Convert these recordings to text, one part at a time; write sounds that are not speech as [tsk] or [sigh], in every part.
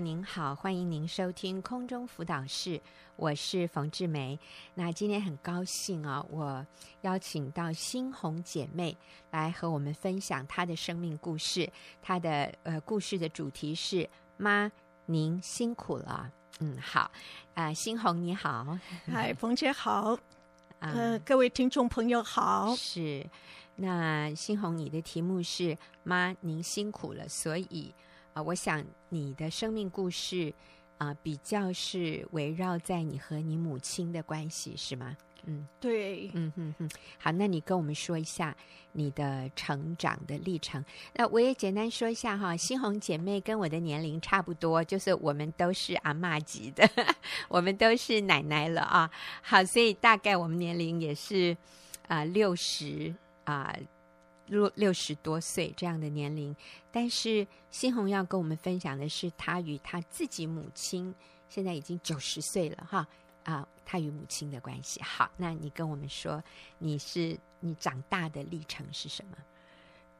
您好，欢迎您收听空中辅导室，我是冯志梅。那今天很高兴啊，我邀请到新红姐妹来和我们分享她的生命故事。她的呃故事的主题是“妈，您辛苦了”。嗯，好，啊、呃，欣红你好，嗨，冯姐好，[laughs] 呃，各位听众朋友好。是，那新红，你的题目是“妈，您辛苦了”，所以。啊，我想你的生命故事啊，比较是围绕在你和你母亲的关系，是吗？嗯，对，嗯哼哼。好，那你跟我们说一下你的成长的历程。那我也简单说一下哈，新红姐妹跟我的年龄差不多，就是我们都是阿妈级的，[laughs] 我们都是奶奶了啊。好，所以大概我们年龄也是啊六十啊。六六十多岁这样的年龄，但是欣红要跟我们分享的是她与她自己母亲现在已经九十岁了哈啊，她与母亲的关系。好，那你跟我们说，你是你长大的历程是什么？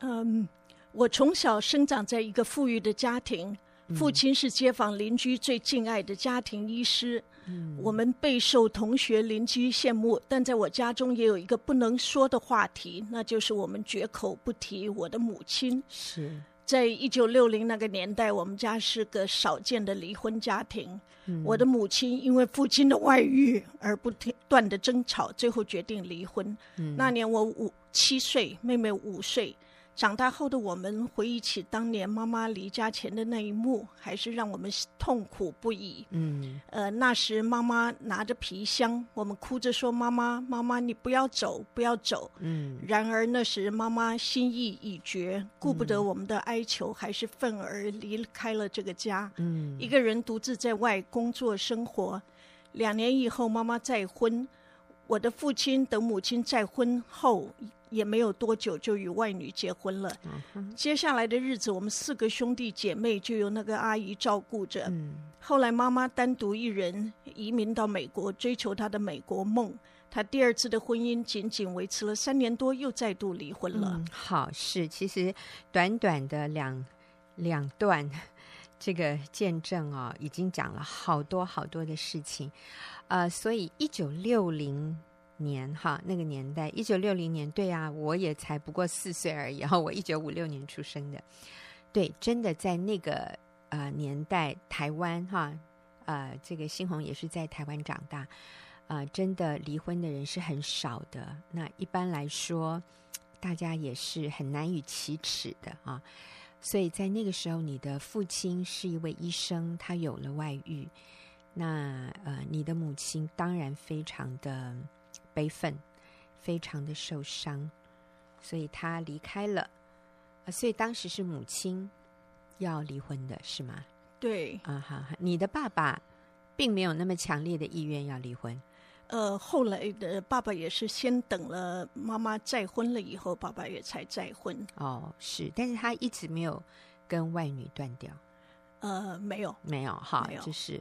嗯，我从小生长在一个富裕的家庭。父亲是街坊邻居最敬爱的家庭医师，嗯，我们备受同学邻居羡慕。但在我家中也有一个不能说的话题，那就是我们绝口不提我的母亲。是在一九六零那个年代，我们家是个少见的离婚家庭。嗯，我的母亲因为父亲的外遇而不断的争吵，最后决定离婚。嗯，那年我五七岁，妹妹五岁。长大后的我们回忆起当年妈妈离家前的那一幕，还是让我们痛苦不已。嗯，呃，那时妈妈拿着皮箱，我们哭着说：“妈妈，妈妈，你不要走，不要走。”嗯。然而那时妈妈心意已决，顾不得我们的哀求，还是愤而离开了这个家。嗯。一个人独自在外工作生活。两年以后，妈妈再婚。我的父亲等母亲再婚后。也没有多久就与外女结婚了。接下来的日子，我们四个兄弟姐妹就由那个阿姨照顾着。后来妈妈单独一人移民到美国，追求她的美国梦。她第二次的婚姻仅仅维持了三年多，又再度离婚了。嗯、好，是其实短短的两两段 [laughs] 这个见证啊、哦，已经讲了好多好多的事情。呃，所以一九六零。年哈，那个年代，一九六零年，对啊，我也才不过四岁而已哈，我一九五六年出生的，对，真的在那个呃年代，台湾哈，呃，这个新红也是在台湾长大，啊、呃，真的离婚的人是很少的，那一般来说，大家也是很难以启齿的啊，所以在那个时候，你的父亲是一位医生，他有了外遇，那呃，你的母亲当然非常的。悲愤，非常的受伤，所以他离开了。所以当时是母亲要离婚的，是吗？对。啊，好，你的爸爸并没有那么强烈的意愿要离婚。呃，后来的爸爸也是先等了妈妈再婚了以后，爸爸也才再婚。哦，是，但是他一直没有跟外女断掉。呃，没有，没有，哈，就是，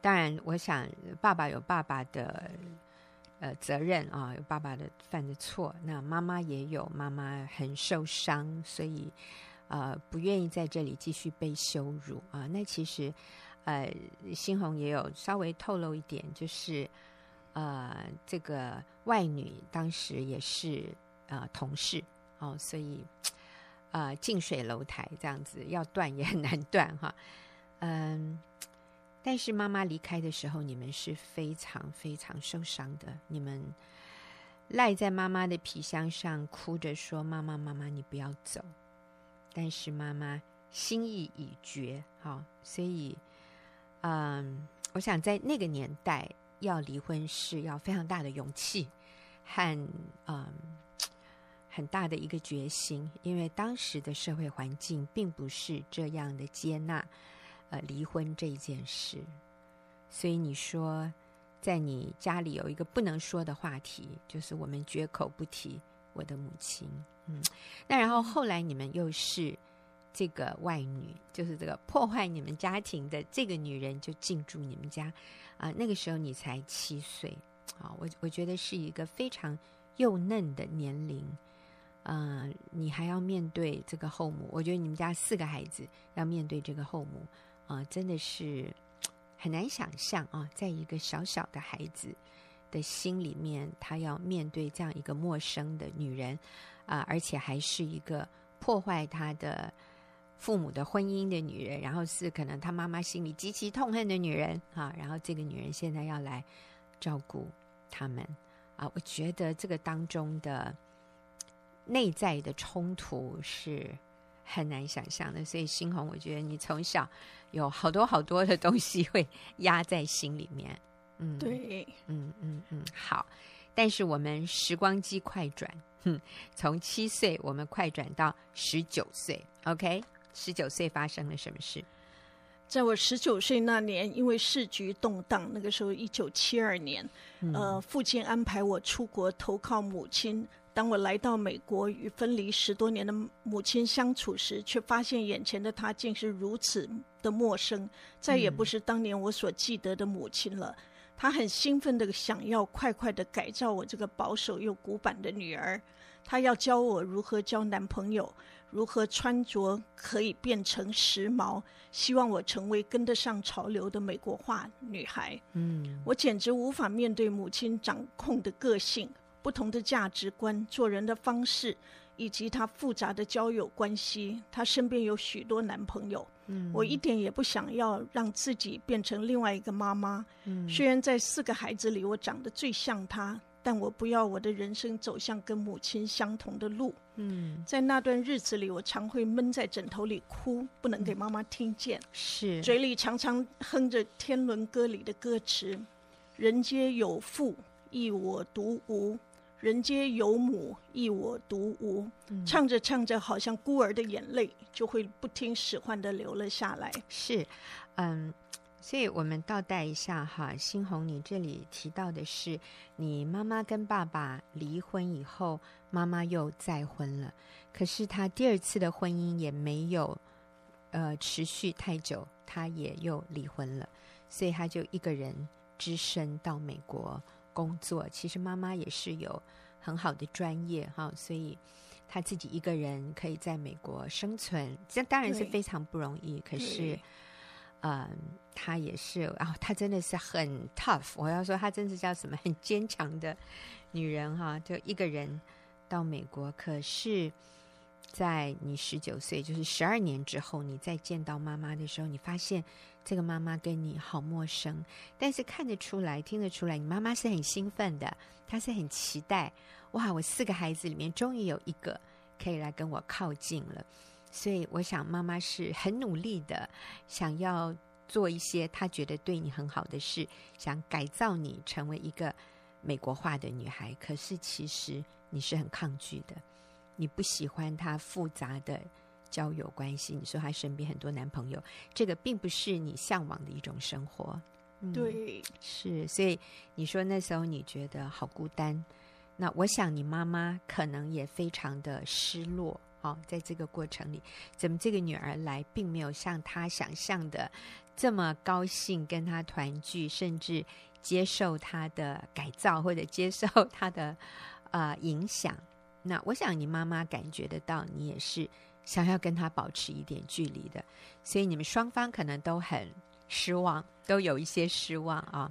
当然，我想爸爸有爸爸的。呃，责任啊，有爸爸的犯的错，那妈妈也有，妈妈很受伤，所以呃，不愿意在这里继续被羞辱啊。那其实呃，欣红也有稍微透露一点，就是呃，这个外女当时也是呃同事哦，所以呃，近水楼台这样子，要断也很难断哈，嗯。但是妈妈离开的时候，你们是非常非常受伤的。你们赖在妈妈的皮箱上，哭着说：“妈妈，妈妈，你不要走。”但是妈妈心意已决，好，所以，嗯，我想在那个年代要离婚是要非常大的勇气和嗯很大的一个决心，因为当时的社会环境并不是这样的接纳。呃，离婚这件事，所以你说，在你家里有一个不能说的话题，就是我们绝口不提我的母亲。嗯，那然后后来你们又是这个外女，就是这个破坏你们家庭的这个女人就进驻你们家啊，那个时候你才七岁啊，我我觉得是一个非常幼嫩的年龄，呃，你还要面对这个后母，我觉得你们家四个孩子要面对这个后母。啊，真的是很难想象啊，在一个小小的孩子的心里面，他要面对这样一个陌生的女人啊，而且还是一个破坏他的父母的婚姻的女人，然后是可能他妈妈心里极其痛恨的女人啊，然后这个女人现在要来照顾他们啊，我觉得这个当中的内在的冲突是。很难想象的，所以新红，我觉得你从小有好多好多的东西会压在心里面。嗯，对，嗯嗯嗯，好。但是我们时光机快转，哼，从七岁我们快转到十九岁，OK？十九岁发生了什么事？在我十九岁那年，因为市局动荡，那个时候一九七二年，嗯，呃，父亲安排我出国投靠母亲。当我来到美国与分离十多年的母亲相处时，却发现眼前的她竟是如此的陌生，再也不是当年我所记得的母亲了。她很兴奋地想要快快地改造我这个保守又古板的女儿，她要教我如何交男朋友，如何穿着可以变成时髦，希望我成为跟得上潮流的美国化女孩。嗯，我简直无法面对母亲掌控的个性。不同的价值观、做人的方式，以及他复杂的交友关系，他身边有许多男朋友。嗯，我一点也不想要让自己变成另外一个妈妈。嗯，虽然在四个孩子里我长得最像他，但我不要我的人生走向跟母亲相同的路。嗯，在那段日子里，我常会闷在枕头里哭，不能给妈妈听见。是，嘴里常常哼着《天伦歌》里的歌词：“人皆有父，亦我独无。”人皆有母，亦我独无。嗯、唱着唱着，好像孤儿的眼泪就会不听使唤的流了下来。是，嗯，所以我们倒带一下哈，新红，你这里提到的是你妈妈跟爸爸离婚以后，妈妈又再婚了，可是她第二次的婚姻也没有呃持续太久，她也又离婚了，所以她就一个人只身到美国。工作其实妈妈也是有很好的专业哈，所以她自己一个人可以在美国生存，这当然是非常不容易。可是，嗯，她也是啊，她真的是很 tough。我要说，她真是叫什么很坚强的女人哈，就一个人到美国。可是，在你十九岁，就是十二年之后，你再见到妈妈的时候，你发现。这个妈妈跟你好陌生，但是看得出来、听得出来，你妈妈是很兴奋的，她是很期待。哇，我四个孩子里面终于有一个可以来跟我靠近了，所以我想妈妈是很努力的，想要做一些她觉得对你很好的事，想改造你成为一个美国化的女孩。可是其实你是很抗拒的，你不喜欢他复杂的。交友关系，你说他身边很多男朋友，这个并不是你向往的一种生活。嗯、对，是，所以你说那时候你觉得好孤单，那我想你妈妈可能也非常的失落。哦，在这个过程里，怎么这个女儿来，并没有像她想象的这么高兴跟她团聚，甚至接受她的改造或者接受她的呃影响。那我想你妈妈感觉得到，你也是。想要跟他保持一点距离的，所以你们双方可能都很失望，都有一些失望啊，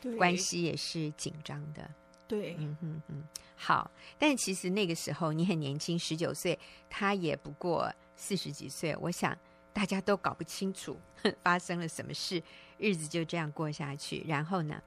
对关系也是紧张的。对，嗯哼嗯，好。但其实那个时候你很年轻，十九岁，他也不过四十几岁。我想大家都搞不清楚 [laughs] 发生了什么事，日子就这样过下去。然后呢？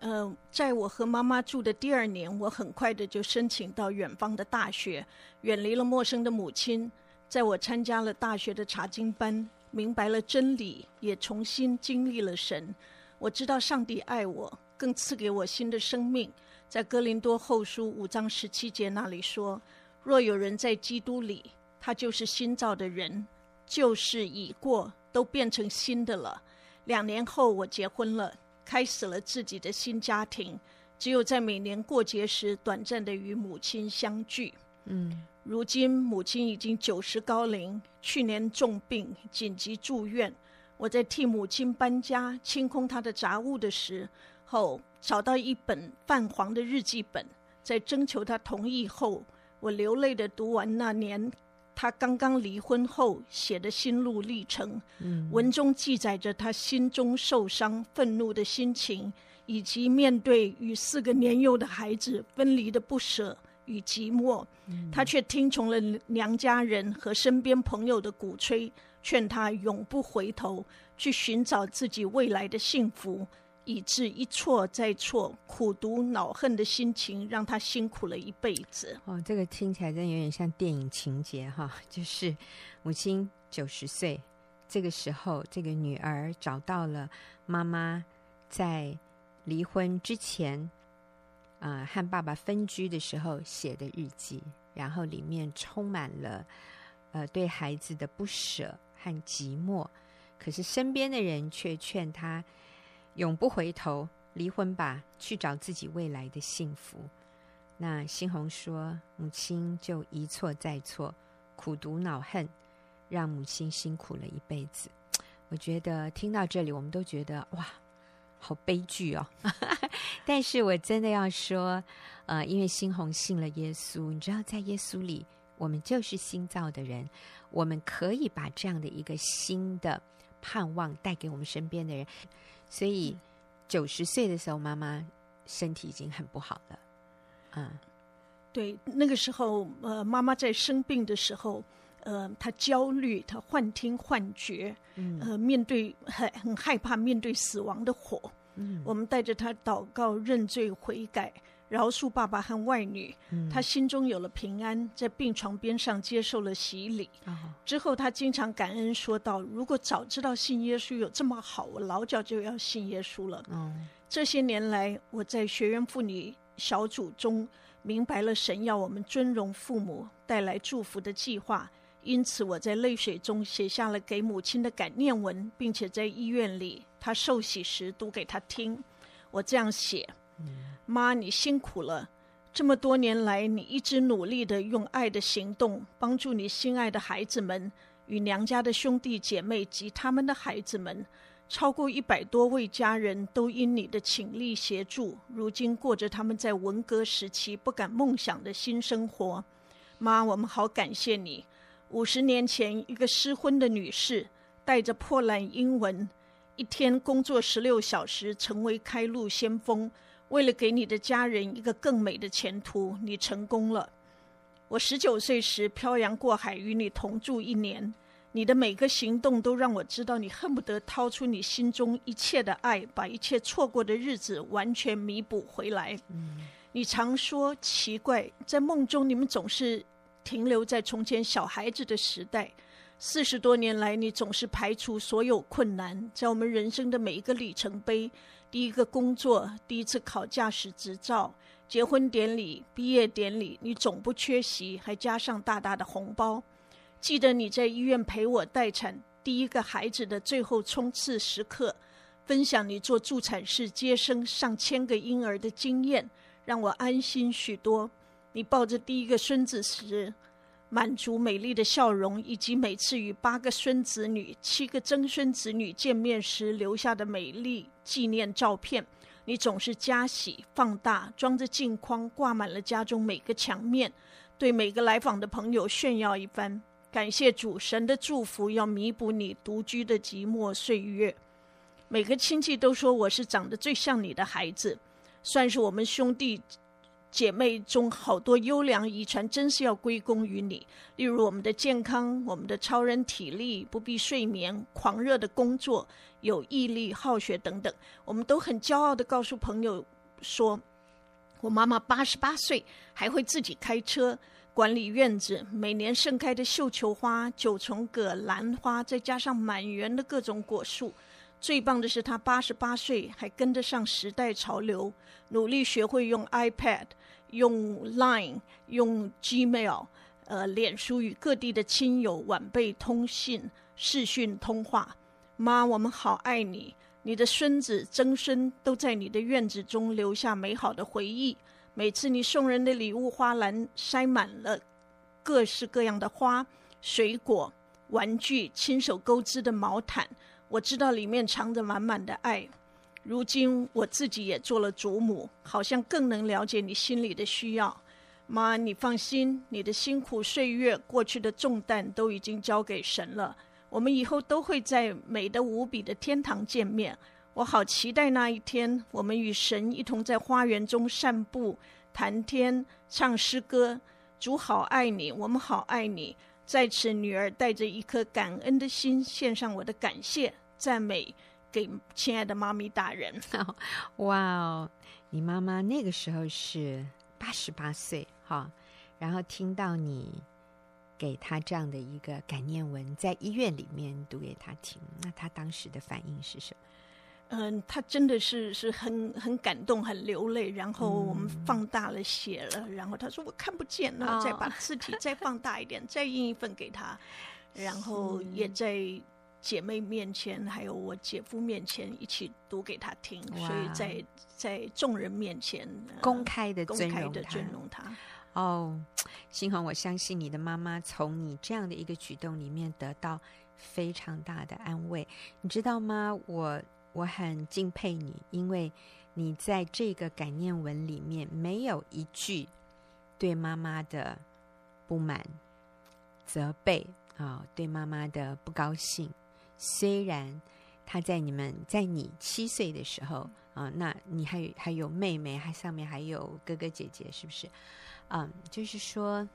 嗯、在我和妈妈住的第二年，我很快的就申请到远方的大学，远离了陌生的母亲。在我参加了大学的查经班，明白了真理，也重新经历了神。我知道上帝爱我，更赐给我新的生命。在哥林多后书五章十七节那里说：“若有人在基督里，他就是新造的人，旧事已过，都变成新的了。”两年后，我结婚了，开始了自己的新家庭。只有在每年过节时，短暂的与母亲相聚。嗯。如今母亲已经九十高龄，去年重病紧急住院。我在替母亲搬家、清空她的杂物的时候，找到一本泛黄的日记本。在征求她同意后，我流泪的读完那年她刚刚离婚后写的心路历程。嗯，文中记载着他心中受伤、愤怒的心情，以及面对与四个年幼的孩子分离的不舍与寂寞。他却听从了娘家人和身边朋友的鼓吹，劝他永不回头，去寻找自己未来的幸福。以致一错再错，苦读恼恨的心情让他辛苦了一辈子。哦，这个听起来真有点像电影情节哈，[laughs] 就是母亲九十岁，这个时候，这个女儿找到了妈妈在离婚之前，啊、和爸爸分居的时候写的日记，然后里面充满了呃对孩子的不舍和寂寞，可是身边的人却劝他。永不回头，离婚吧，去找自己未来的幸福。那新红说，母亲就一错再错，苦读恼恨，让母亲辛苦了一辈子。我觉得听到这里，我们都觉得哇，好悲剧哦。[laughs] 但是我真的要说，呃，因为新红信了耶稣，你知道，在耶稣里，我们就是新造的人，我们可以把这样的一个新的盼望带给我们身边的人。所以，九十岁的时候，妈妈身体已经很不好了。嗯，对，那个时候，呃，妈妈在生病的时候，呃，她焦虑，她幻听幻觉，嗯，呃，面对很很害怕面对死亡的火。嗯，我们带着她祷告、认罪、悔改。饶恕爸爸和外女，嗯、他心中有了平安，在病床边上接受了洗礼。哦、之后，他经常感恩说道：“如果早知道信耶稣有这么好，我老早就要信耶稣了。哦”这些年来，我在学员妇女小组中明白了神要我们尊荣父母、带来祝福的计划，因此我在泪水中写下了给母亲的感念文，并且在医院里她受洗时读给她听。我这样写。嗯妈，你辛苦了。这么多年来，你一直努力的用爱的行动帮助你心爱的孩子们与娘家的兄弟姐妹及他们的孩子们。超过一百多位家人都因你的倾力协助，如今过着他们在文革时期不敢梦想的新生活。妈，我们好感谢你。五十年前，一个失婚的女士带着破烂英文，一天工作十六小时，成为开路先锋。为了给你的家人一个更美的前途，你成功了。我十九岁时漂洋过海与你同住一年，你的每个行动都让我知道你恨不得掏出你心中一切的爱，把一切错过的日子完全弥补回来。嗯。你常说奇怪，在梦中你们总是停留在从前小孩子的时代。四十多年来，你总是排除所有困难，在我们人生的每一个里程碑。第一个工作，第一次考驾驶执照，结婚典礼、毕业典礼，你总不缺席，还加上大大的红包。记得你在医院陪我待产第一个孩子的最后冲刺时刻，分享你做助产士接生上千个婴儿的经验，让我安心许多。你抱着第一个孙子时，满足美丽的笑容，以及每次与八个孙子女、七个曾孙子女见面时留下的美丽纪念照片，你总是加喜放大，装着镜框，挂满了家中每个墙面，对每个来访的朋友炫耀一番。感谢主，神的祝福要弥补你独居的寂寞岁月。每个亲戚都说我是长得最像你的孩子，算是我们兄弟。姐妹中好多优良遗传，真是要归功于你。例如我们的健康，我们的超人体力，不必睡眠，狂热的工作，有毅力、好学等等，我们都很骄傲地告诉朋友说：“我妈妈八十八岁还会自己开车管理院子，每年盛开的绣球花、九重葛、兰花，再加上满园的各种果树。最棒的是，他八十八岁还跟得上时代潮流，努力学会用 iPad。”用 Line、用 Gmail、呃，脸书与各地的亲友晚辈通信、视讯通话。妈，我们好爱你，你的孙子、曾孙都在你的院子中留下美好的回忆。每次你送人的礼物花篮塞满了各式各样的花、水果、玩具，亲手钩织的毛毯，我知道里面藏着满满的爱。如今我自己也做了祖母，好像更能了解你心里的需要。妈，你放心，你的辛苦岁月、过去的重担都已经交给神了。我们以后都会在美得无比的天堂见面。我好期待那一天，我们与神一同在花园中散步、谈天、唱诗歌。主好爱你，我们好爱你。在此，女儿带着一颗感恩的心，献上我的感谢、赞美给亲爱的妈咪大人。哇哦，你妈妈那个时候是八十八岁哈，然后听到你给她这样的一个感念文，在医院里面读给她听，那她当时的反应是什么？嗯，他真的是是很很感动，很流泪。然后我们放大了写了，嗯、然后他说我看不见，然后再把字体再放大一点，哦、再印一份给他。然后也在姐妹面前，还有我姐夫面前一起读给他听。所以在在众人面前公开的公开的尊荣他。哦，新红，我相信你的妈妈从你这样的一个举动里面得到非常大的安慰，你知道吗？我。我很敬佩你，因为你在这个感念文里面没有一句对妈妈的不满、责备啊、哦，对妈妈的不高兴。虽然他在你们在你七岁的时候啊，那你还有还有妹妹，还上面还有哥哥姐姐，是不是？嗯，就是说，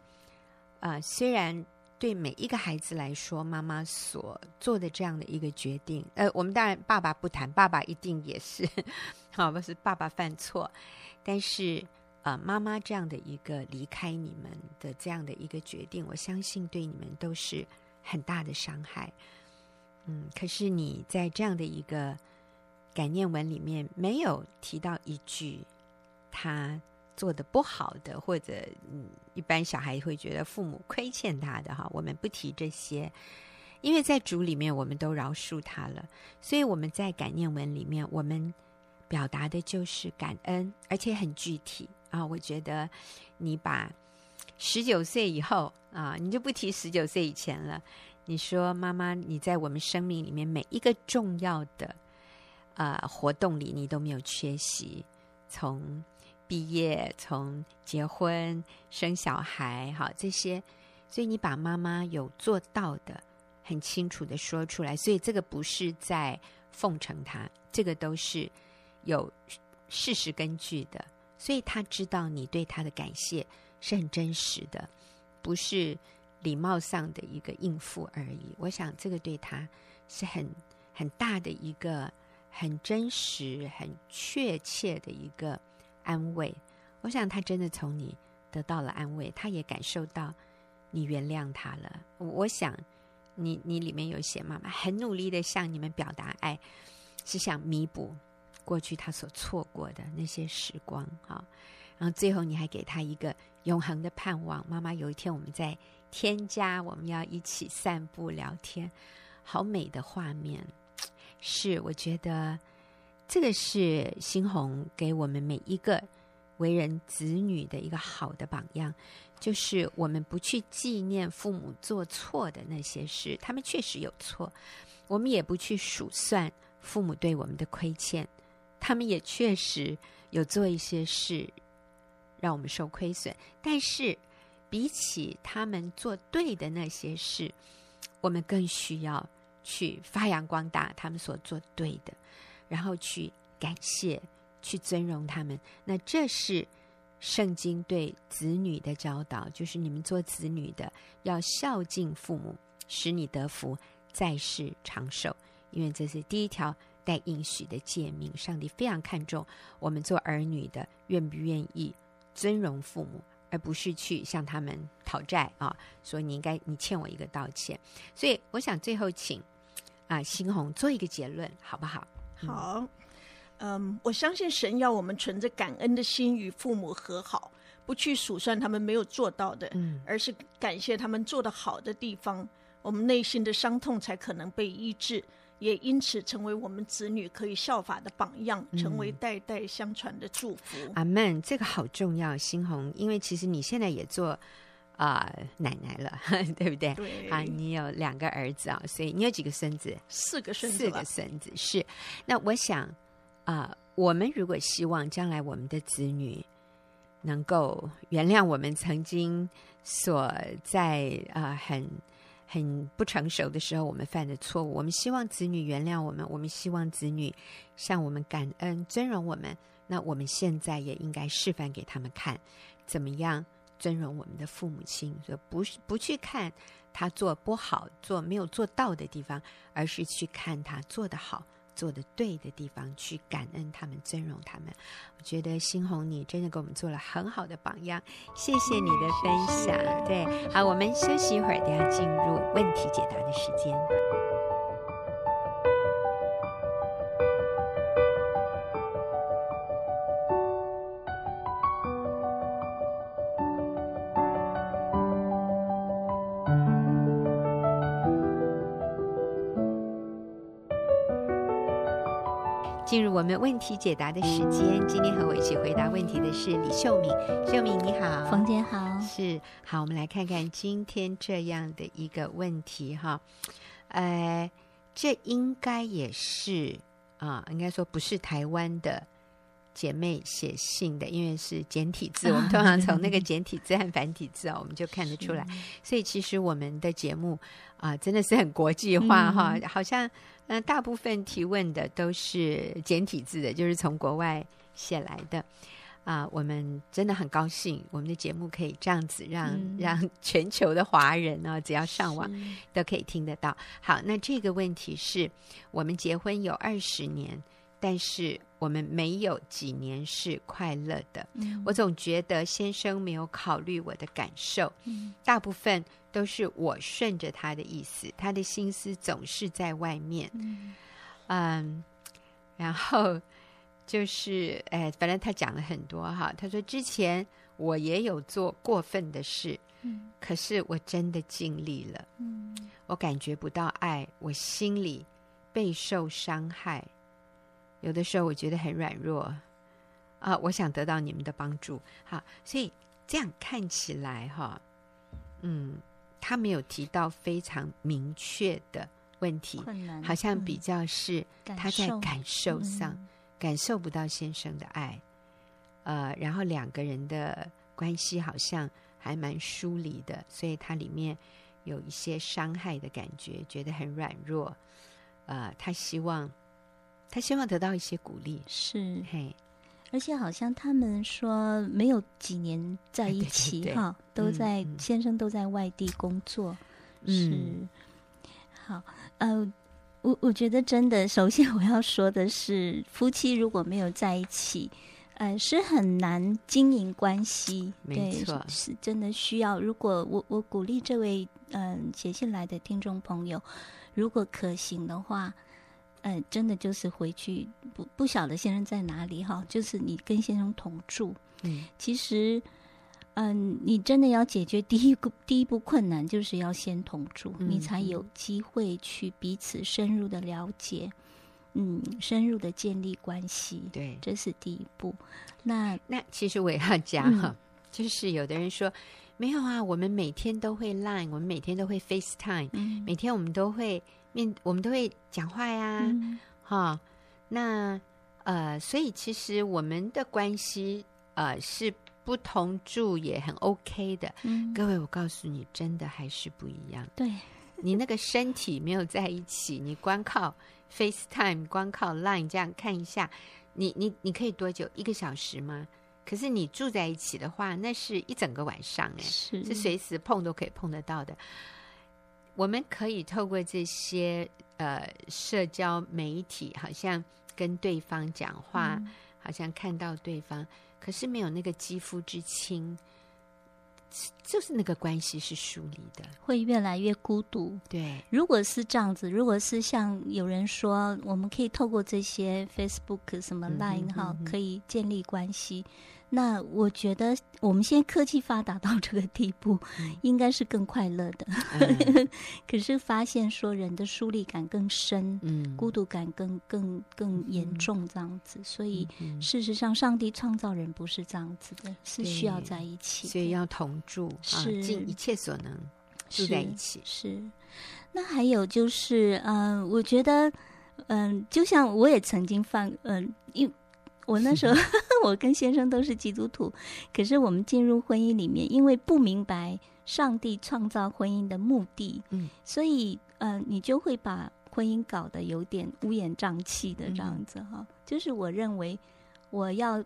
啊，虽然。对每一个孩子来说，妈妈所做的这样的一个决定，呃，我们当然爸爸不谈，爸爸一定也是，[laughs] 好，不是爸爸犯错，但是呃，妈妈这样的一个离开你们的这样的一个决定，我相信对你们都是很大的伤害。嗯，可是你在这样的一个感念文里面没有提到一句他。做的不好的，或者嗯，一般小孩会觉得父母亏欠他的哈，我们不提这些，因为在主里面我们都饶恕他了，所以我们在感念文里面，我们表达的就是感恩，而且很具体啊。我觉得你把十九岁以后啊，你就不提十九岁以前了。你说妈妈，你在我们生命里面每一个重要的呃活动里，你都没有缺席，从。毕业，从结婚、生小孩，好这些，所以你把妈妈有做到的很清楚的说出来，所以这个不是在奉承他，这个都是有事实根据的，所以他知道你对他的感谢是很真实的，不是礼貌上的一个应付而已。我想这个对他是很很大的一个很真实、很确切的一个。安慰，我想他真的从你得到了安慰，他也感受到你原谅他了。我想你你里面有写，妈妈很努力的向你们表达爱，是想弥补过去他所错过的那些时光哈。然后最后你还给他一个永恒的盼望，妈妈有一天我们在添加，我们要一起散步聊天，好美的画面。是，我觉得。这个是新红给我们每一个为人子女的一个好的榜样，就是我们不去纪念父母做错的那些事，他们确实有错；我们也不去数算父母对我们的亏欠，他们也确实有做一些事让我们受亏损。但是，比起他们做对的那些事，我们更需要去发扬光大他们所做对的。然后去感谢，去尊荣他们。那这是圣经对子女的教导，就是你们做子女的要孝敬父母，使你得福，在世长寿。因为这是第一条带应许的诫命。上帝非常看重我们做儿女的愿不愿意尊荣父母，而不是去向他们讨债啊，所以你应该你欠我一个道歉。所以我想最后请啊新红做一个结论，好不好？好，嗯，我相信神要我们存着感恩的心与父母和好，不去数算他们没有做到的，嗯，而是感谢他们做得好的地方，我们内心的伤痛才可能被医治，也因此成为我们子女可以效法的榜样，成为代代相传的祝福。阿门，这个好重要，新红，因为其实你现在也做。啊、呃，奶奶了，[laughs] 对不对？对啊，你有两个儿子啊，所以你有几个孙子？四个孙子。四个孙子是。那我想啊、呃，我们如果希望将来我们的子女能够原谅我们曾经所在啊、呃、很很不成熟的时候我们犯的错误。我们希望子女原谅我们，我们希望子女向我们感恩、尊荣我们。那我们现在也应该示范给他们看，怎么样尊荣我们的父母亲。说不是不去看他做不好、做没有做到的地方，而是去看他做的好。做的对的地方，去感恩他们，尊荣他们。我觉得新红你真的给我们做了很好的榜样，谢谢你的分享。谢谢。对，好，我们休息一会儿，等下进入问题解答的时间。们问题解答的时间，今天和我一起回答问题的是李秀敏。秀敏你好，冯姐好，是好，我们来看看今天这样的一个问题哈，呃，这应该也是啊，应该说不是台湾的姐妹写信的，因为是简体字，我们通常从那个简体字和繁体字啊，我们就看得出来，所以其实我们的节目啊，真的是很国际化哈，嗯、好像。嗯大部分提问的都是简体字的，就是从国外写来的啊。我们真的很高兴，我们的节目可以这样子让、嗯、[laughs] 让全球的华人呢、啊，只要上网都可以听得到。好，那这个问题是我们结婚有二十年，但是我们没有几年是快乐的。嗯、我总觉得先生没有考虑我的感受，嗯、大部分。都是我顺着他的意思，他的心思总是在外面。嗯，嗯，然后就是，哎，反正他讲了很多哈。他说之前我也有做过分的事，嗯，可是我真的尽力了。嗯，我感觉不到爱，我心里备受伤害。有的时候我觉得很软弱啊，我想得到你们的帮助。好，所以这样看起来哈，嗯。他没有提到非常明确的问题，好像比较是他在感受上感受，感受不到先生的爱，呃，然后两个人的关系好像还蛮疏离的，所以他里面有一些伤害的感觉，觉得很软弱，呃，他希望他希望得到一些鼓励，是。嘿。而且好像他们说没有几年在一起 [laughs] 哈，都在、嗯、先生都在外地工作，嗯、是。好呃，我我觉得真的，首先我要说的是，夫妻如果没有在一起，[laughs] 呃，是很难经营关系，没错，对，是真的需要。如果我我鼓励这位嗯、呃、写信来的听众朋友，如果可行的话。嗯，真的就是回去不不晓得先生在哪里哈，就是你跟先生同住。嗯，其实，嗯，你真的要解决第一个第一步困难，就是要先同住，嗯、你才有机会去彼此深入的了解，嗯，深入的建立关系。对，这是第一步。那 [laughs] 那其实我也要讲哈，嗯、[laughs] 就是有的人说没有啊，我们每天都会 Line，我们每天都会 FaceTime，、嗯、每天我们都会。面我们都会讲话呀，哈、那呃，所以其实我们的关系呃是不同住也很 OK 的。嗯、各位，我告诉你，真的还是不一样。对，你那个身体没有在一起，你光靠 FaceTime，光靠 Line 这样看一下，你你你可以多久？一个小时吗？可是你住在一起的话，那是一整个晚上哎，是，是随时碰都可以碰得到的。我们可以透过这些呃社交媒体，好像跟对方讲话，嗯、好像看到对方，可是没有那个肌肤之亲，就是那个关系是疏离的，会越来越孤独。对，如果是这样子，如果是像有人说，我们可以透过这些 Facebook 什么 Line 哈、嗯，可以建立关系。那我觉得我们现在科技发达到这个地步，嗯、应该是更快乐的。嗯、[laughs] 可是发现说人的疏离感更深，嗯，孤独感更更更严重，这样子。嗯、所以事实上，上帝创造人不是这样子的，嗯、是需要在一起，所以要同住，是尽、啊、一切所能住在一起。是，是。那还有就是，嗯、呃，我觉得，嗯、呃，就像我也曾经犯，嗯、呃，因。我那时候，我跟先生都是基督徒，可是我们进入婚姻里面，因为不明白上帝创造婚姻的目的，嗯，所以嗯、呃，你就会把婚姻搞得有点乌烟瘴气的这样子哈。嗯、就是我认为我要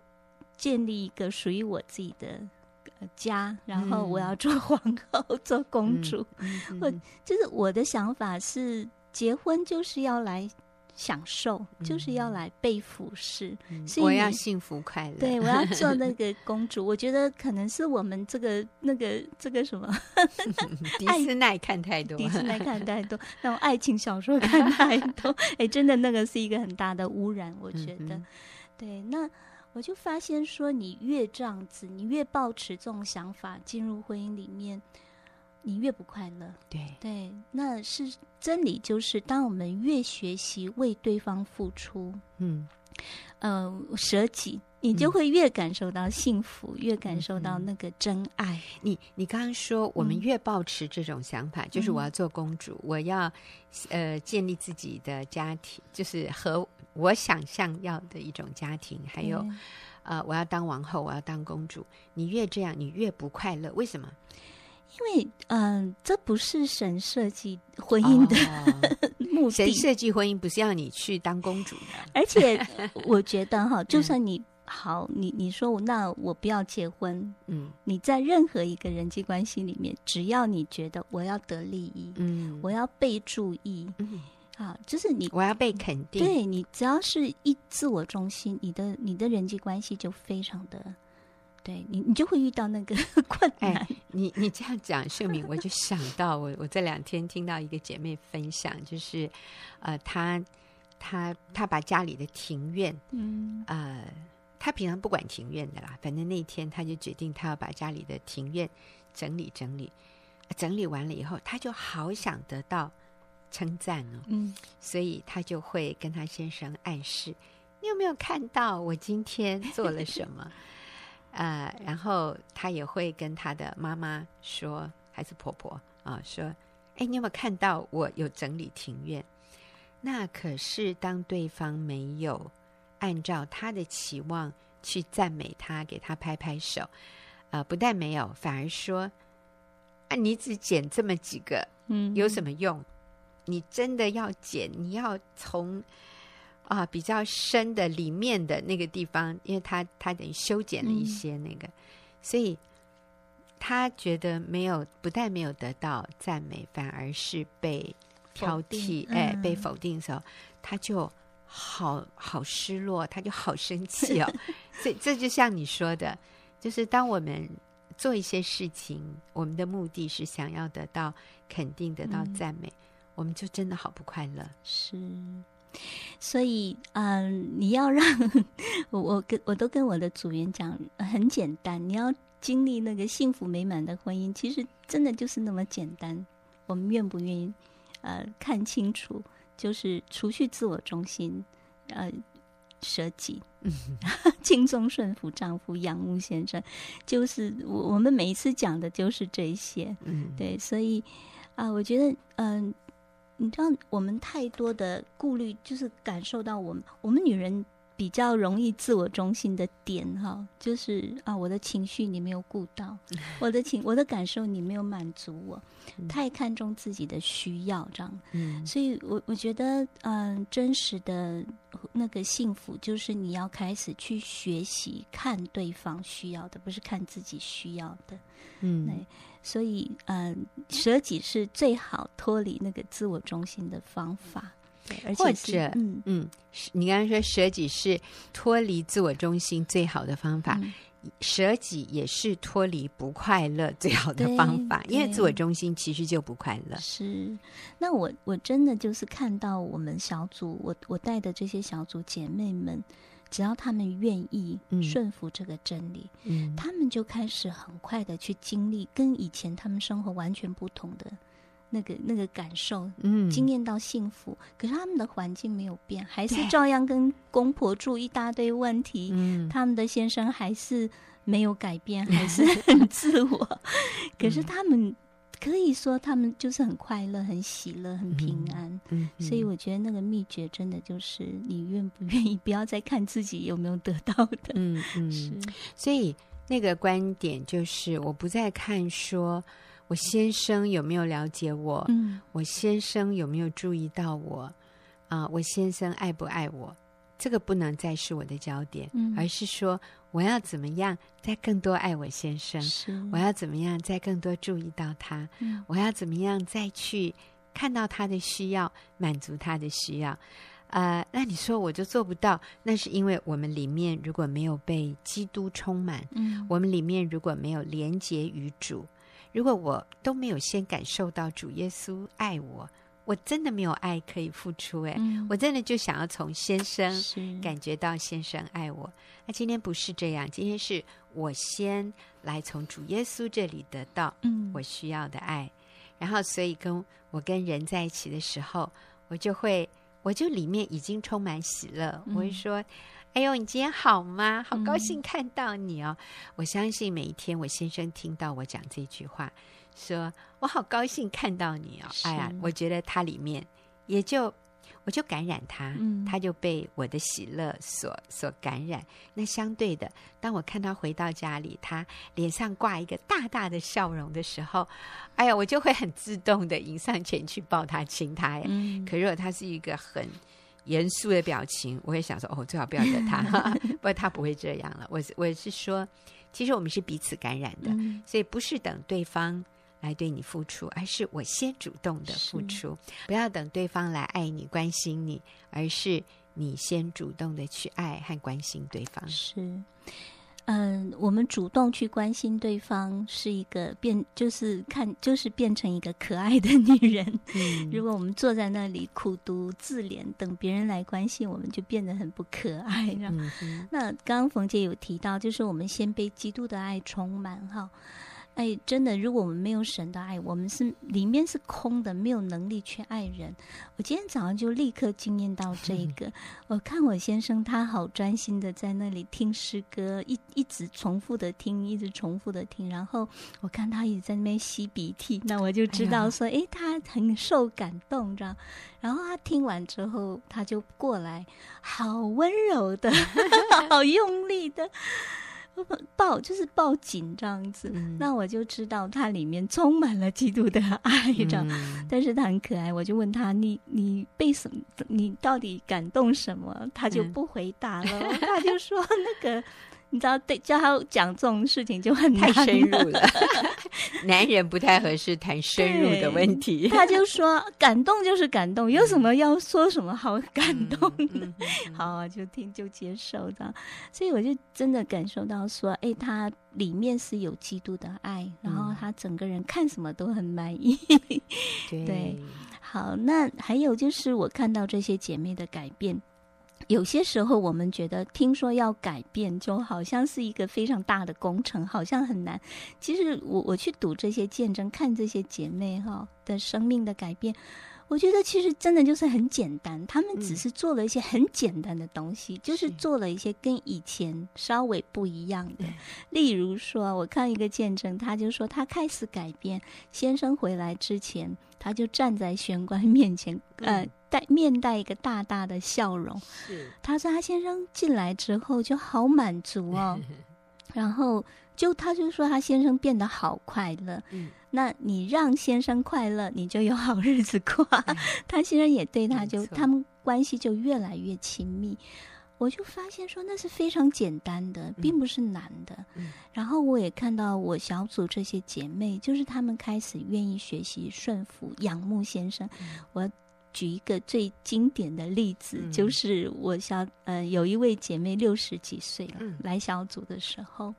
建立一个属于我自己的家，然后我要做皇后、嗯、做公主，嗯嗯、[laughs] 我就是我的想法是，结婚就是要来。享受就是要来被服侍，嗯、所以我要幸福快乐。对，我要做那个 [laughs] 公主。我觉得可能是我们这个那个这个什么，[laughs] 迪斯奈看太多，迪斯奈看太多，那种爱情小说看太多。[laughs] 哎，真的那个是一个很大的污染。我觉得，嗯、对。那我就发现说，你越这样子，你越抱持这种想法进入婚姻里面。你越不快乐，对对，那是真理。就是当我们越学习为对方付出，嗯，呃，舍己，你就会越感受到幸福，嗯、越感受到那个真爱。你你刚刚说，我们越保持这种想法，嗯、就是我要做公主，嗯、我要呃建立自己的家庭，就是和我想象要的一种家庭，还有、嗯、呃，我要当王后，我要当公主。你越这样，你越不快乐。为什么？因为，嗯、呃，这不是神设计婚姻的、哦、[laughs] 目的。神设计婚姻不是要你去当公主的。而且，[laughs] 我觉得哈，就算你好，你你说那我不要结婚，嗯，你在任何一个人际关系里面，只要你觉得我要得利益，嗯，我要被注意，嗯，啊，就是你我要被肯定，对你只要是一自我中心，你的你的人际关系就非常的。对你，你就会遇到那个 [laughs] 困难。哎、你你这样讲，秀敏，我就想到我我这两天听到一个姐妹分享，就是呃，她她她把家里的庭院，嗯呃，她平常不管庭院的啦，反正那天她就决定她要把家里的庭院整理整理，整理完了以后，她就好想得到称赞哦，嗯，所以她就会跟她先生暗示：“你有没有看到我今天做了什么？” [laughs] 呃，然后他也会跟他的妈妈说，还是婆婆啊，说：“哎，你有没有看到我有整理庭院？那可是当对方没有按照他的期望去赞美他，给他拍拍手，呃，不但没有，反而说：啊，你只剪这么几个，嗯，有什么用？你真的要剪，你要从。”啊，比较深的里面的那个地方，因为他他等于修剪了一些那个，嗯、所以他觉得没有，不但没有得到赞美，反而是被挑剔，嗯、哎，被否定的时候，他就好好失落，他就好生气哦。[laughs] 所以这就像你说的，就是当我们做一些事情，我们的目的是想要得到肯定，得到赞美，嗯、我们就真的好不快乐。是。所以，嗯，你要让 [laughs] 我，我跟我都跟我的组员讲，很简单。你要经历那个幸福美满的婚姻，其实真的就是那么简单。我们愿不愿意，呃，看清楚，就是除去自我中心，呃，舍己，嗯，[laughs] 敬重顺服丈夫，仰慕先生，就是我我们每一次讲的就是这些，嗯，对。所以，啊、呃，我觉得，嗯、呃。你知道，我们太多的顾虑，就是感受到我们我们女人比较容易自我中心的点哈，就是啊，我的情绪你没有顾到，我的情我的感受你没有满足我，太看重自己的需要这样，嗯，所以我我觉得，嗯，真实的那个幸福，就是你要开始去学习看对方需要的，不是看自己需要的，嗯，对。所以，嗯，舍己是最好脱离那个自我中心的方法。对，而且，或者，嗯。嗯，你刚刚说舍己是脱离自我中心最好的方法，嗯、舍己也是脱离不快乐最好的方法，因为自我中心其实就不快乐。是，那我我真的就是看到我们小组，我我带的这些小组姐妹们。只要他们愿意顺服这个真理，嗯，他们就开始很快的去经历跟以前他们生活完全不同的那个那个感受，嗯，惊艳到幸福。可是他们的环境没有变，还是照样跟公婆住一大堆问题，嗯，他们的先生还是没有改变，[laughs] 还是很自我。可是他们可以说他们就是很快乐、很喜乐、很平安。嗯，嗯，所以我觉得那个秘诀真的就是你愿不愿意，不要再看自己有没有得到的。嗯嗯，是。所以那个观点就是，我不再看说我先生有没有了解我，嗯，我先生有没有注意到我，啊，我先生爱不爱我。这个不能再是我的焦点，嗯、而是说我要怎么样再更多爱我先生，我要怎么样再更多注意到他，嗯、我要怎么样再去看到他的需要，满足他的需要。呃，那你说我就做不到，那是因为我们里面如果没有被基督充满，嗯、我们里面如果没有连结于主，如果我都没有先感受到主耶稣爱我。我真的没有爱可以付出哎，嗯、我真的就想要从先生感觉到先生爱我。那今天不是这样，今天是我先来从主耶稣这里得到我需要的爱，嗯、然后所以跟我跟人在一起的时候，我就会，我就里面已经充满喜乐。嗯、我会说：“哎呦，你今天好吗？好高兴看到你哦！”嗯、我相信每一天我先生听到我讲这句话。说我好高兴看到你哦！哎呀，我觉得他里面也就我就感染他，嗯、他就被我的喜乐所所感染。那相对的，当我看他回到家里，他脸上挂一个大大的笑容的时候，哎呀，我就会很自动的迎上前去抱他亲他呀。嗯、可如果他是一个很严肃的表情，我会想说哦，最好不要惹他，[laughs] [laughs] 不过他不会这样了。我我是说，其实我们是彼此感染的，嗯、所以不是等对方。来对你付出，而是我先主动的付出，不要等对方来爱你、关心你，而是你先主动的去爱和关心对方。是，嗯，我们主动去关心对方，是一个变，就是看，就是变成一个可爱的女人。[laughs] 嗯、如果我们坐在那里苦读自怜，等别人来关心我们，就变得很不可爱。嗯、[laughs] 那刚刚冯姐有提到，就是我们先被基督的爱充满，哈。哎，真的，如果我们没有神的爱，我们是里面是空的，没有能力去爱人。我今天早上就立刻经验到这 [laughs] 个。嗯、我看我先生他好专心的在那里听诗歌，一一直重复的听，一直重复的听。然后我看他一直在那边吸鼻涕，那我就知道说，哎，哎，他很受感动，这样。然后他听完之后，他就过来，好温柔的，[laughs] 好用力的。[laughs] 抱就是报警这样子，嗯、那我就知道它里面充满了基督的爱，这样。嗯、但是他很可爱，我就问他：“你你被什么？你到底感动什么？”他就不回答了，嗯、他就说：“那个。”你知道，对，叫他讲这种事情就很太深入了。[laughs] 男人不太合适谈深入的问题。他就说，感动就是感动，有什么要说什么好感动的？嗯嗯嗯、[laughs] 好啊，就听就接受的。所以我就真的感受到说，哎，他里面是有基督的爱，然后他整个人看什么都很满意。对，[laughs] 对，好，那还有就是我看到这些姐妹的改变。有些时候，我们觉得听说要改变，就好像是一个非常大的工程，好像很难。其实我我去读这些见证，看这些姐妹哈的生命的改变，我觉得其实真的就是很简单。他们只是做了一些很简单的东西，嗯、就是做了一些跟以前稍微不一样的。例如说，我看一个见证，他就说他开始改变。先生回来之前，他就站在玄关面前，呃。嗯带面带一个大大的笑容，是他说他先生进来之后就好满足哦，[laughs] 然后就他就说他先生变得好快乐，嗯，那你让先生快乐，你就有好日子过。嗯、他先生也对他就他们关系就越来越亲密，我就发现说那是非常简单的，并不是难的。嗯、然后我也看到我小组这些姐妹，就是她们开始愿意学习顺服、仰慕先生，嗯、我。举一个最经典的例子，嗯、就是我小呃有一位姐妹六十几岁来小组的时候，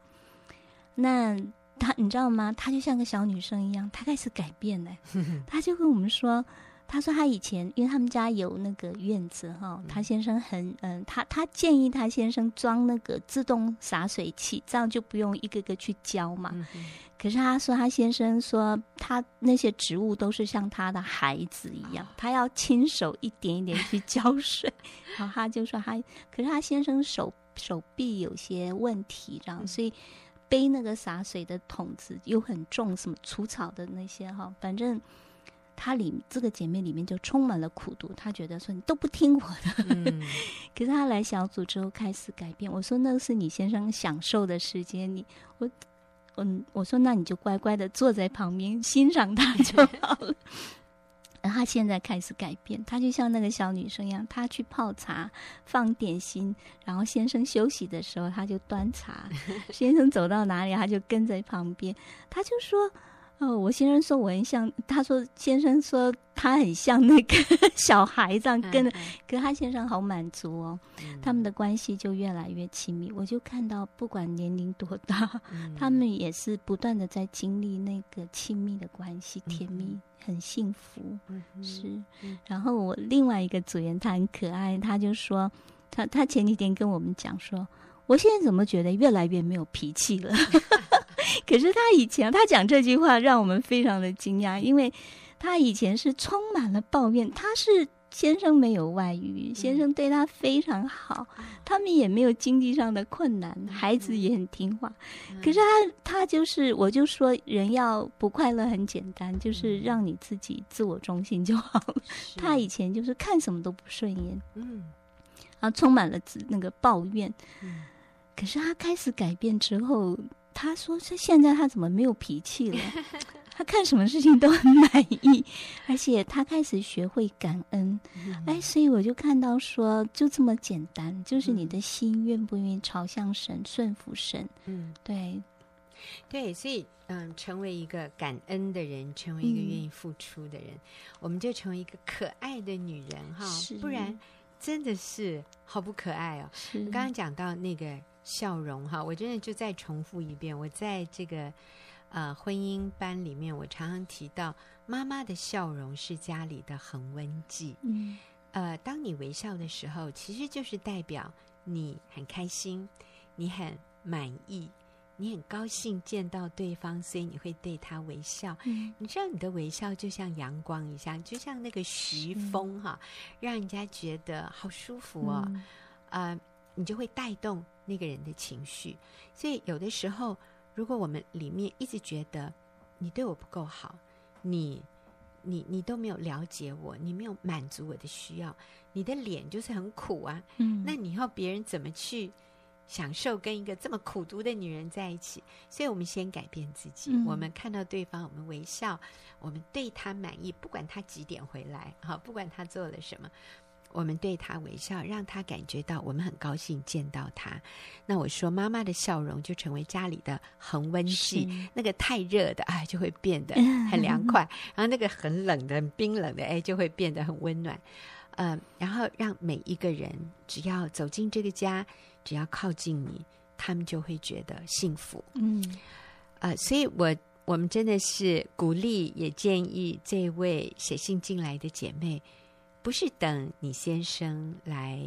那她你知道吗？她就像个小女生一样，她开始改变了。[laughs] 她就跟我们说，她说她以前因为他们家有那个院子哈，她先生很嗯，她她建议她先生装那个自动洒水器，这样就不用一个个去浇嘛。嗯可是他说，他先生说，他那些植物都是像他的孩子一样，他要亲手一点一点去 [laughs] 浇水。然后他就说他，可是他先生手手臂有些问题，这样，所以背那个洒水的桶子又很重，什么除草的那些哈，反正她里这个姐妹里面就充满了苦毒。她觉得说你都不听我的，嗯、[laughs] 可是她来小组之后开始改变。我说那是你先生享受的时间，你我嗯，我说那你就乖乖的坐在旁边欣赏他就好了。而他现在开始改变，他就像那个小女生一样，他去泡茶、放点心，然后先生休息的时候，他就端茶。[laughs] 先生走到哪里，他就跟在旁边。他就说：“哦，我先生说我很像。”他说：“先生说他很像那个 [laughs] 小孩这样跟着。”可他先生好满足哦，他们的关系就越来越亲密。我就看到，不管年龄多大，他们也是不断的在经历那个亲密的关系，甜蜜。很幸福，是。然后我另外一个组员，他很可爱，他就说，他他前几天跟我们讲说，我现在怎么觉得越来越没有脾气了？[laughs] 可是他以前他讲这句话，让我们非常的惊讶，因为他以前是充满了抱怨，他是。先生没有外遇，先生对他非常好，嗯、他们也没有经济上的困难，嗯、孩子也很听话。嗯、可是他他就是，我就说人要不快乐很简单，就是让你自己自我中心就好了。是他以前就是看什么都不顺眼，嗯，然后充满了那个抱怨。嗯、可是他开始改变之后，他说：“这现在他怎么没有脾气了？” [laughs] 他看什么事情都很满意，而且他开始学会感恩。嗯、哎，所以我就看到说，就这么简单，就是你的心愿不愿意朝向神、顺服神。嗯，对，对，所以嗯，成为一个感恩的人，成为一个愿意付出的人，嗯、我们就成为一个可爱的女人哈。是不然真的是好不可爱哦。是刚刚讲到那个笑容哈，我真的就再重复一遍，我在这个。呃，婚姻班里面，我常常提到，妈妈的笑容是家里的恒温剂。嗯，呃，当你微笑的时候，其实就是代表你很开心，你很满意，你很高兴见到对方，所以你会对他微笑。嗯，你知道，你的微笑就像阳光一样，就像那个徐风哈，让人家觉得好舒服哦。嗯，呃，你就会带动那个人的情绪，所以有的时候。如果我们里面一直觉得你对我不够好，你、你、你都没有了解我，你没有满足我的需要，你的脸就是很苦啊。嗯，那你要别人怎么去享受跟一个这么苦毒的女人在一起？所以我们先改变自己。嗯，我们看到对方，我们微笑，我们对他满意，不管他几点回来，好，不管他做了什么。我们对他微笑，让他感觉到我们很高兴见到他。那我说，妈妈的笑容就成为家里的恒温器。那个太热的，哎，就会变得 [laughs] 很凉快；然后那个很冷的、很冰冷的，哎，就会变得很温暖。嗯、呃，然后让每一个人只要走进这个家，只要靠近你，他们就会觉得幸福。嗯，啊、呃，所以我我们真的是鼓励，也建议这位写信进来的姐妹。不是等你先生来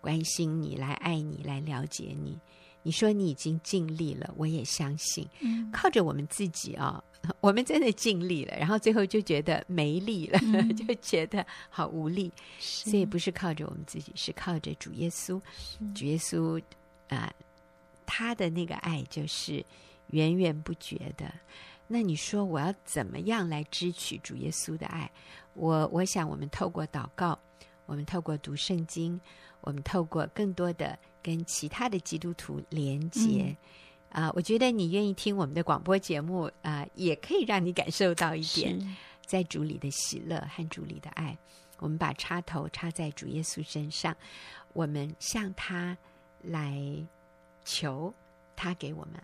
关心你、来爱你、来了解你。你说你已经尽力了，我也相信。嗯、靠着我们自己啊、哦，[laughs] 我们真的尽力了，然后最后就觉得没力了，嗯、[laughs] 就觉得好无力。所以不是靠着我们自己，是靠着主耶稣。主耶稣啊、呃，他的那个爱就是源源不绝的。那你说我要怎么样来支取主耶稣的爱？我我想，我们透过祷告，我们透过读圣经，我们透过更多的跟其他的基督徒连接，啊、嗯呃，我觉得你愿意听我们的广播节目啊、呃，也可以让你感受到一点在主里的喜乐和主里的爱。我们把插头插在主耶稣身上，我们向他来求，他给我们，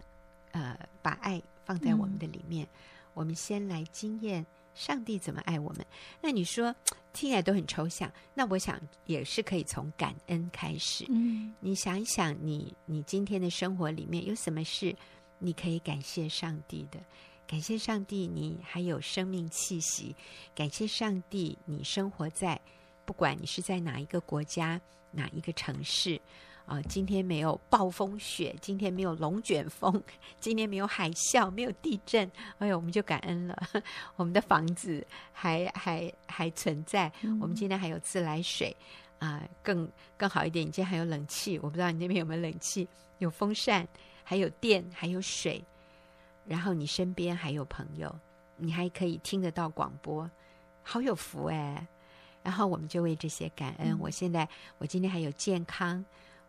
呃，把爱放在我们的里面。嗯、我们先来经验。上帝怎么爱我们？那你说 [tsk] 听起来都很抽象。那我想也是可以从感恩开始。嗯，你想一想你，你你今天的生活里面有什么事你可以感谢上帝的？感谢上帝，你还有生命气息。感谢上帝，你生活在不管你是在哪一个国家、哪一个城市。啊，今天没有暴风雪，今天没有龙卷风，今天没有海啸，没有地震，哎呦，我们就感恩了。[laughs] 我们的房子还还还存在，嗯、我们今天还有自来水啊、呃，更更好一点，你今天还有冷气，我不知道你那边有没有冷气，有风扇，还有电，还有水，然后你身边还有朋友，你还可以听得到广播，好有福哎！然后我们就为这些感恩。嗯、我现在，我今天还有健康，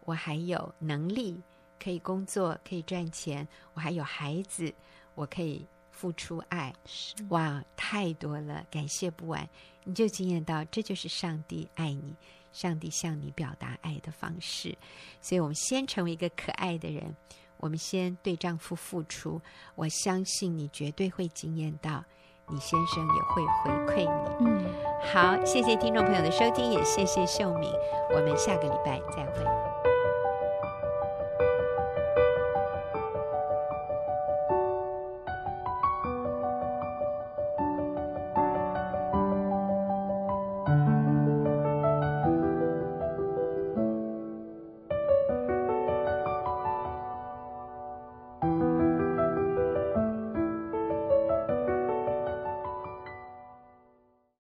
我还有能力可以工作，可以赚钱，我还有孩子，我可以付出爱。哇，太多了，感谢不完。你就惊艳到，这就是上帝爱你，上帝向你表达爱的方式。所以，我们先成为一个可爱的人，我们先对丈夫付出。我相信你绝对会惊艳到。你先生也会回馈你。嗯，好，谢谢听众朋友的收听，也谢谢秀敏，我们下个礼拜再会。